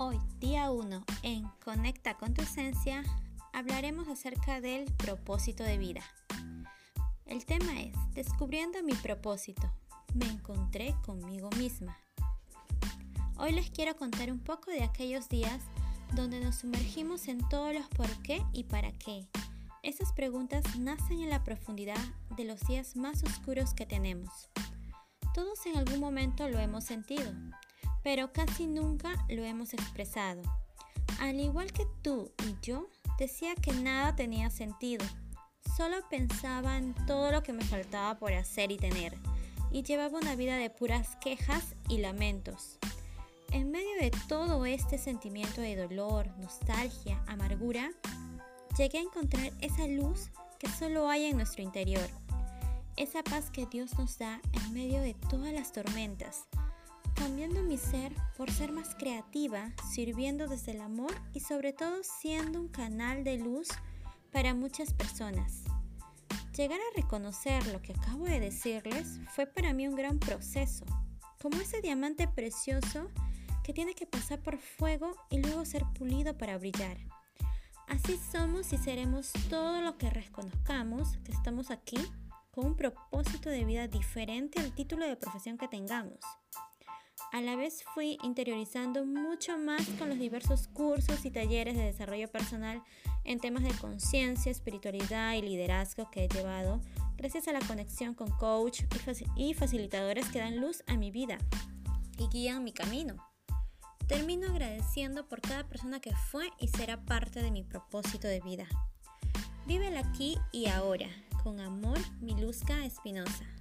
1 en Conecta con tu esencia hablaremos acerca del propósito de vida. El tema es Descubriendo mi propósito. Me encontré conmigo misma. Hoy les quiero contar un poco de aquellos días donde nos sumergimos en todos los por qué y para qué. Esas preguntas nacen en la profundidad de los días más oscuros que tenemos. Todos en algún momento lo hemos sentido, pero casi nunca lo hemos expresado. Al igual que tú y yo, decía que nada tenía sentido. Solo pensaba en todo lo que me faltaba por hacer y tener, y llevaba una vida de puras quejas y lamentos. En medio de todo este sentimiento de dolor, nostalgia, amargura, llegué a encontrar esa luz que solo hay en nuestro interior, esa paz que Dios nos da en medio de todas las tormentas, cambiando mi ser por ser más creativa, sirviendo desde el amor y sobre todo siendo un canal de luz para muchas personas. Llegar a reconocer lo que acabo de decirles fue para mí un gran proceso, como ese diamante precioso que tiene que pasar por fuego y luego ser pulido para brillar. Así somos y seremos todo lo que reconozcamos que estamos aquí con un propósito de vida diferente al título de profesión que tengamos. A la vez fui interiorizando mucho más con los diversos cursos y talleres de desarrollo personal en temas de conciencia, espiritualidad y liderazgo que he llevado gracias a la conexión con coach y facilitadores que dan luz a mi vida y guían mi camino. Termino agradeciendo por cada persona que fue y será parte de mi propósito de vida. Vive el aquí y ahora. Con amor, Miluska Espinosa.